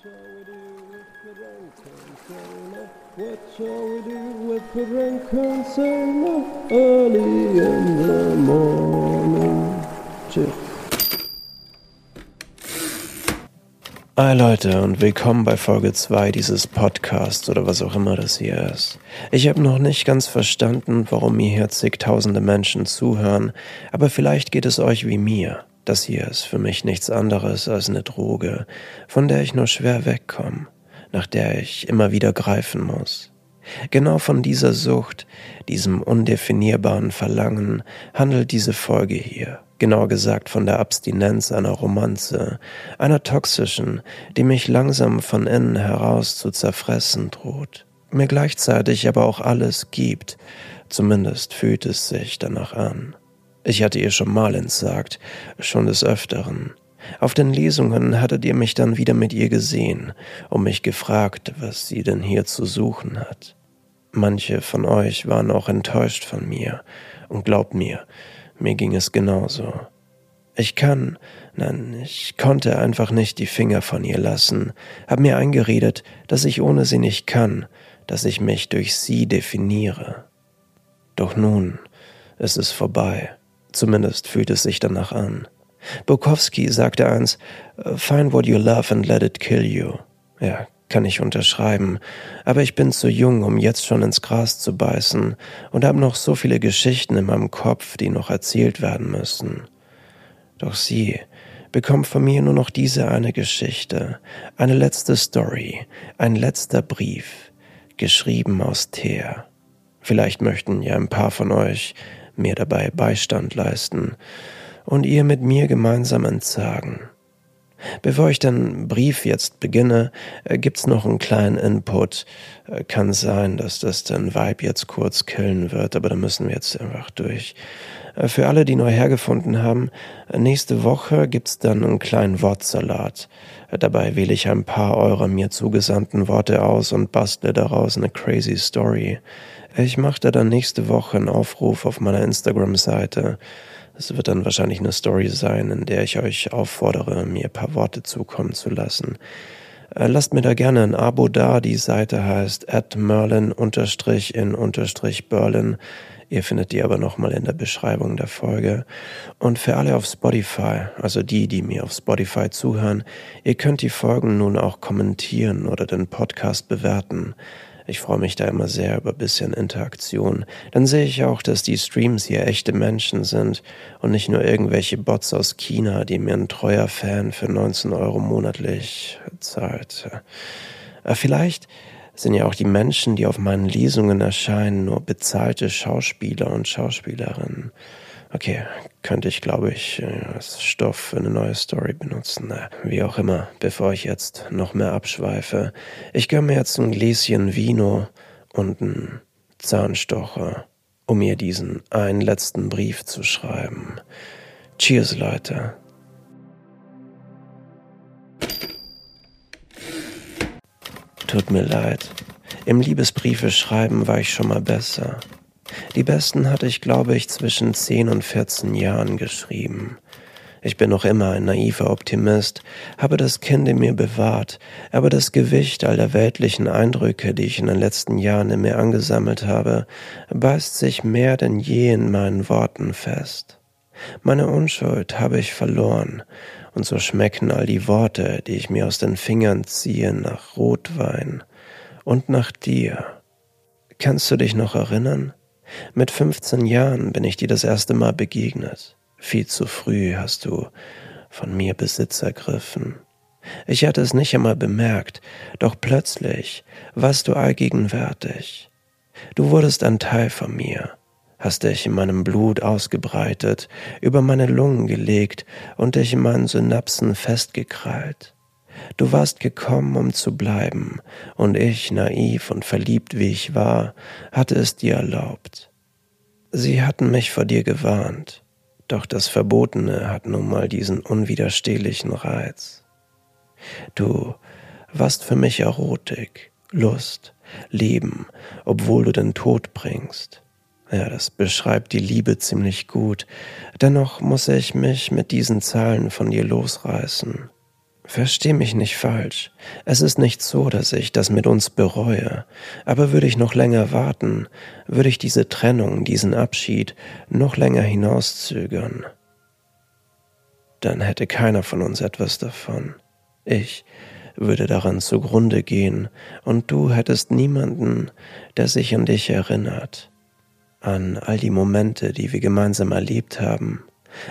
What shall we do with the rain concern early in the morning? Hi Leute und willkommen bei Folge 2 dieses Podcasts oder was auch immer das hier ist. Ich habe noch nicht ganz verstanden, warum mir hier zigtausende Menschen zuhören, aber vielleicht geht es euch wie mir. Das hier ist für mich nichts anderes als eine Droge, von der ich nur schwer wegkomme, nach der ich immer wieder greifen muss. Genau von dieser Sucht, diesem undefinierbaren Verlangen handelt diese Folge hier genauer gesagt von der Abstinenz einer Romanze, einer toxischen, die mich langsam von innen heraus zu zerfressen droht, mir gleichzeitig aber auch alles gibt, zumindest fühlt es sich danach an. Ich hatte ihr schon mal entsagt, schon des Öfteren. Auf den Lesungen hattet ihr mich dann wieder mit ihr gesehen und mich gefragt, was sie denn hier zu suchen hat. Manche von euch waren auch enttäuscht von mir, und glaubt mir, mir ging es genauso. Ich kann, nein, ich konnte einfach nicht die Finger von ihr lassen, hab mir eingeredet, dass ich ohne sie nicht kann, dass ich mich durch sie definiere. Doch nun ist es vorbei. Zumindest fühlt es sich danach an. Bukowski sagte eins, Find what you love and let it kill you. Ja, kann ich unterschreiben, aber ich bin zu jung, um jetzt schon ins Gras zu beißen und habe noch so viele Geschichten in meinem Kopf, die noch erzählt werden müssen. Doch sie bekommt von mir nur noch diese eine Geschichte, eine letzte Story, ein letzter Brief, geschrieben aus Teer. Vielleicht möchten ja ein paar von euch mir dabei Beistand leisten und ihr mit mir gemeinsam entsagen. Bevor ich den Brief jetzt beginne, äh, gibt's noch einen kleinen Input. Äh, kann sein, dass das den Vibe jetzt kurz killen wird, aber da müssen wir jetzt einfach durch. Äh, für alle, die neu hergefunden haben, nächste Woche gibt's dann einen kleinen Wortsalat. Dabei wähle ich ein paar eurer mir zugesandten Worte aus und bastle daraus eine crazy Story. Ich mache da dann nächste Woche einen Aufruf auf meiner Instagram-Seite. Es wird dann wahrscheinlich eine Story sein, in der ich euch auffordere, mir ein paar Worte zukommen zu lassen. Äh, lasst mir da gerne ein Abo da. Die Seite heißt at merlin-in-berlin. Ihr findet die aber nochmal in der Beschreibung der Folge. Und für alle auf Spotify, also die, die mir auf Spotify zuhören, ihr könnt die Folgen nun auch kommentieren oder den Podcast bewerten. Ich freue mich da immer sehr über bisschen Interaktion. Dann sehe ich auch, dass die Streams hier echte Menschen sind und nicht nur irgendwelche Bots aus China, die mir ein treuer Fan für 19 Euro monatlich zahlt. Äh, vielleicht sind ja auch die Menschen, die auf meinen Lesungen erscheinen, nur bezahlte Schauspieler und Schauspielerinnen. Okay, könnte ich, glaube ich, äh, als Stoff für eine neue Story benutzen. Wie auch immer, bevor ich jetzt noch mehr abschweife. Ich gönne mir jetzt ein Gläschen Vino und einen Zahnstocher, um mir diesen einen letzten Brief zu schreiben. Cheers, Leute. Tut mir leid. Im Liebesbriefe schreiben war ich schon mal besser. Die besten hatte ich, glaube ich, zwischen 10 und 14 Jahren geschrieben. Ich bin noch immer ein naiver Optimist, habe das Kind in mir bewahrt, aber das Gewicht all der weltlichen Eindrücke, die ich in den letzten Jahren in mir angesammelt habe, beißt sich mehr denn je in meinen Worten fest. Meine Unschuld habe ich verloren, und so schmecken all die Worte, die ich mir aus den Fingern ziehe, nach Rotwein und nach dir. Kannst du dich noch erinnern? Mit 15 Jahren bin ich dir das erste Mal begegnet. Viel zu früh hast du von mir Besitz ergriffen. Ich hatte es nicht einmal bemerkt, doch plötzlich warst du allgegenwärtig. Du wurdest ein Teil von mir, hast dich in meinem Blut ausgebreitet, über meine Lungen gelegt und dich in meinen Synapsen festgekrallt. Du warst gekommen, um zu bleiben, und ich, naiv und verliebt wie ich war, hatte es dir erlaubt. Sie hatten mich vor dir gewarnt, doch das Verbotene hat nun mal diesen unwiderstehlichen Reiz. Du warst für mich Erotik, Lust, Leben, obwohl du den Tod bringst. Ja, das beschreibt die Liebe ziemlich gut. Dennoch muss ich mich mit diesen Zahlen von dir losreißen. Versteh mich nicht falsch. Es ist nicht so, dass ich das mit uns bereue. Aber würde ich noch länger warten, würde ich diese Trennung, diesen Abschied noch länger hinauszögern. Dann hätte keiner von uns etwas davon. Ich würde daran zugrunde gehen und du hättest niemanden, der sich an dich erinnert, an all die Momente, die wir gemeinsam erlebt haben,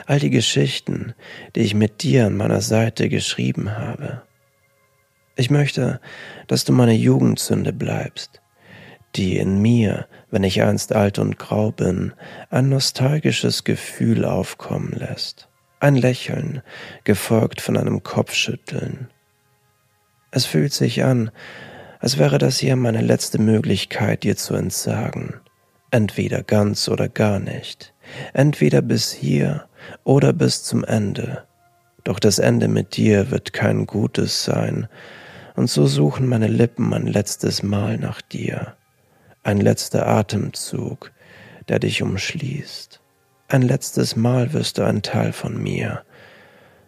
all die Geschichten, die ich mit dir an meiner Seite geschrieben habe. Ich möchte, dass du meine Jugendsünde bleibst, die in mir, wenn ich einst alt und grau bin, ein nostalgisches Gefühl aufkommen lässt, ein Lächeln, gefolgt von einem Kopfschütteln. Es fühlt sich an, als wäre das hier meine letzte Möglichkeit, dir zu entsagen, entweder ganz oder gar nicht, entweder bis hier oder bis zum Ende. Doch das Ende mit dir wird kein gutes sein, und so suchen meine Lippen ein letztes Mal nach dir, ein letzter Atemzug, der dich umschließt. Ein letztes Mal wirst du ein Teil von mir,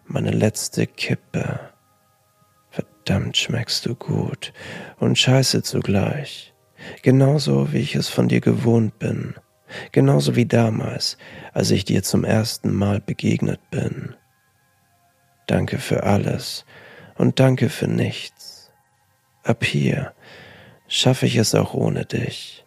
meine letzte Kippe. Verdammt schmeckst du gut und scheiße zugleich, genauso wie ich es von dir gewohnt bin genauso wie damals, als ich dir zum ersten Mal begegnet bin. Danke für alles und danke für nichts. Ab hier schaffe ich es auch ohne dich.